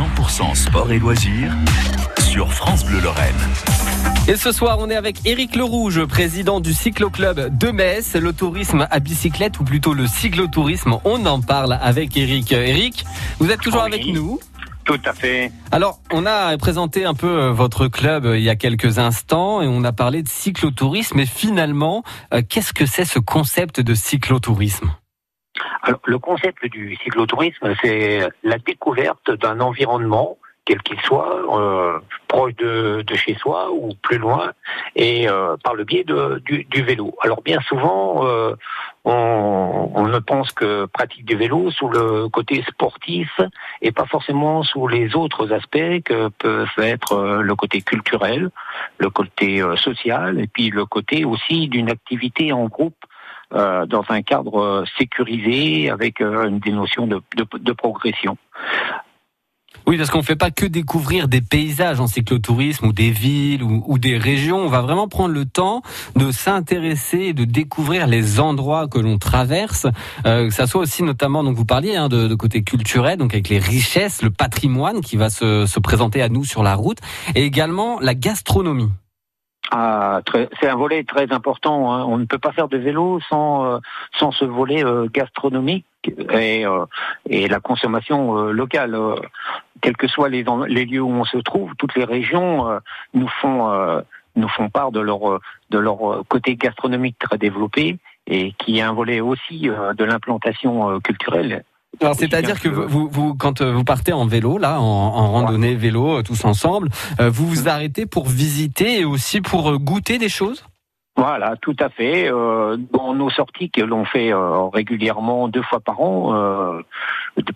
100% sport et loisirs sur France Bleu Lorraine. Et ce soir, on est avec Éric Lerouge, président du Cyclo-Club de Metz, le tourisme à bicyclette ou plutôt le cyclotourisme. On en parle avec Éric. Éric, vous êtes toujours Oui. avec nous Tout à fait. Alors, on a présenté un peu euh, votre club euh, il y a quelques instants et on a parlé de cyclotourisme. Et finalement, euh, qu'est-ce que c'est ce concept de cyclotourisme? Alors, le concept du cyclotourisme, c'est la découverte d'un environnement, quel qu'il soit, euh, proche de, de chez soi ou plus loin, et euh, par le biais de, du, du vélo. Alors, bien souvent, euh, on, on ne pense que pratique du vélo sous le côté sportif et pas forcément sous les autres aspects que peuvent être euh, le côté culturel, le côté euh, social, et puis le côté aussi d'une activité en groupe euh, dans un cadre euh, sécurisé avec euh, des notions de, de, de progression. Oui, parce qu'on ne fait pas que découvrir des paysages en cyclotourisme ou des villes ou, ou des régions. On va vraiment prendre le temps de s'intéresser et de découvrir les endroits que l'on traverse. Euh, que ça soit aussi notamment, donc vous parliez hein, de, de côté culturel, donc avec les richesses, le patrimoine qui va se, se présenter à nous sur la route, et également la gastronomie. Ah, c'est un volet très important. hein. On ne peut pas faire de vélo sans euh, sans ce volet euh, gastronomique et euh, et la consommation euh, locale. euh, quels que soient les les lieux où on se trouve, toutes les régions euh, nous font nous font part de leur de leur côté gastronomique très développé et qui est un volet aussi de l'implantation culturelle. Alors, c'est-à-dire que vous, vous, quand euh, vous partez en vélo, là, en, en randonnée vélo, euh, tous ensemble, euh, vous vous arrêtez pour visiter et aussi pour goûter des choses? Voilà, tout à fait. Euh, dans nos sorties que l'on fait euh, régulièrement deux fois par an euh,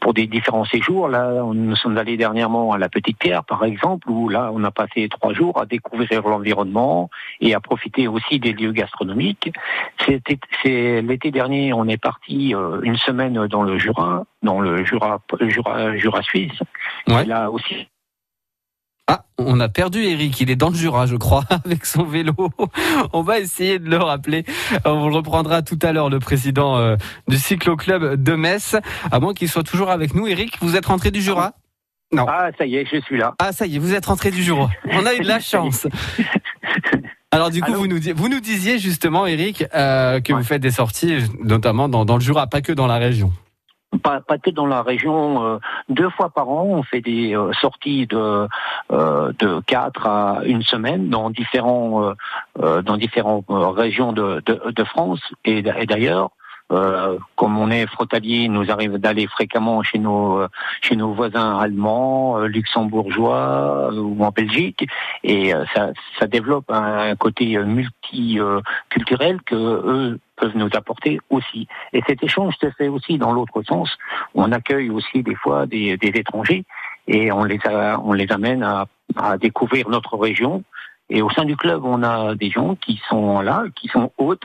pour des différents séjours, là, on- nous sommes allés dernièrement à la Petite Pierre, par exemple, où là, on a passé trois jours à découvrir l'environnement et à profiter aussi des lieux gastronomiques. C'était, l'été dernier, on est parti euh, une semaine dans le Jura, dans le Jura, Jura, Jura suisse. Ouais. Et là aussi, Ah, on a perdu Eric, il est dans le Jura, je crois, avec son vélo. On va essayer de le rappeler. On le reprendra tout à l'heure, le président euh, du Cyclo-Club de Metz. À moins qu'il soit toujours avec nous. Eric, vous êtes rentré du Jura? Non. ah, ça y est, je suis là. Ah, ça y est, vous êtes rentré du Jura. On a eu de la chance. Alors du coup, Allô vous nous, di- vous nous disiez justement, Eric, euh, que Ouais. vous faites des sorties, notamment dans, dans le Jura, pas que dans la région. Pas, pas que dans la région. euh, deux fois par an, on fait des euh, sorties de euh, de quatre à une semaine dans différents dans différentes régions de, de, France et d'ailleurs. Euh, comme on est frontalier, il nous arrive d'aller fréquemment chez nos euh, chez nos voisins allemands, euh, luxembourgeois ou en Belgique, et ça, ça développe un côté euh, multiculturel que eux peuvent nous apporter aussi. Et cet échange se fait aussi dans l'autre sens. On accueille aussi des fois des, des étrangers et on les, a- on les amène à, à découvrir notre région. Et au sein du club, on a des gens qui sont là, qui sont hôtes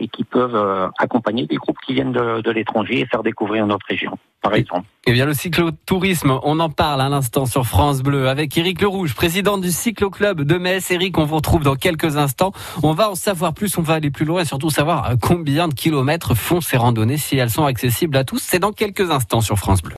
et qui peuvent euh, accompagner des groupes qui viennent de, de l'étranger et faire découvrir notre région, par exemple. Eh bien, le cyclotourisme, on en parle à l'instant sur France Bleu avec Éric Lerouge, président du Cyclo-Club de Metz. Éric, on vous retrouve dans quelques instants. On va en savoir plus, on va aller plus loin et surtout savoir euh, combien de kilomètres font ces randonnées, si elles sont accessibles à tous. C'est dans quelques instants sur France Bleu.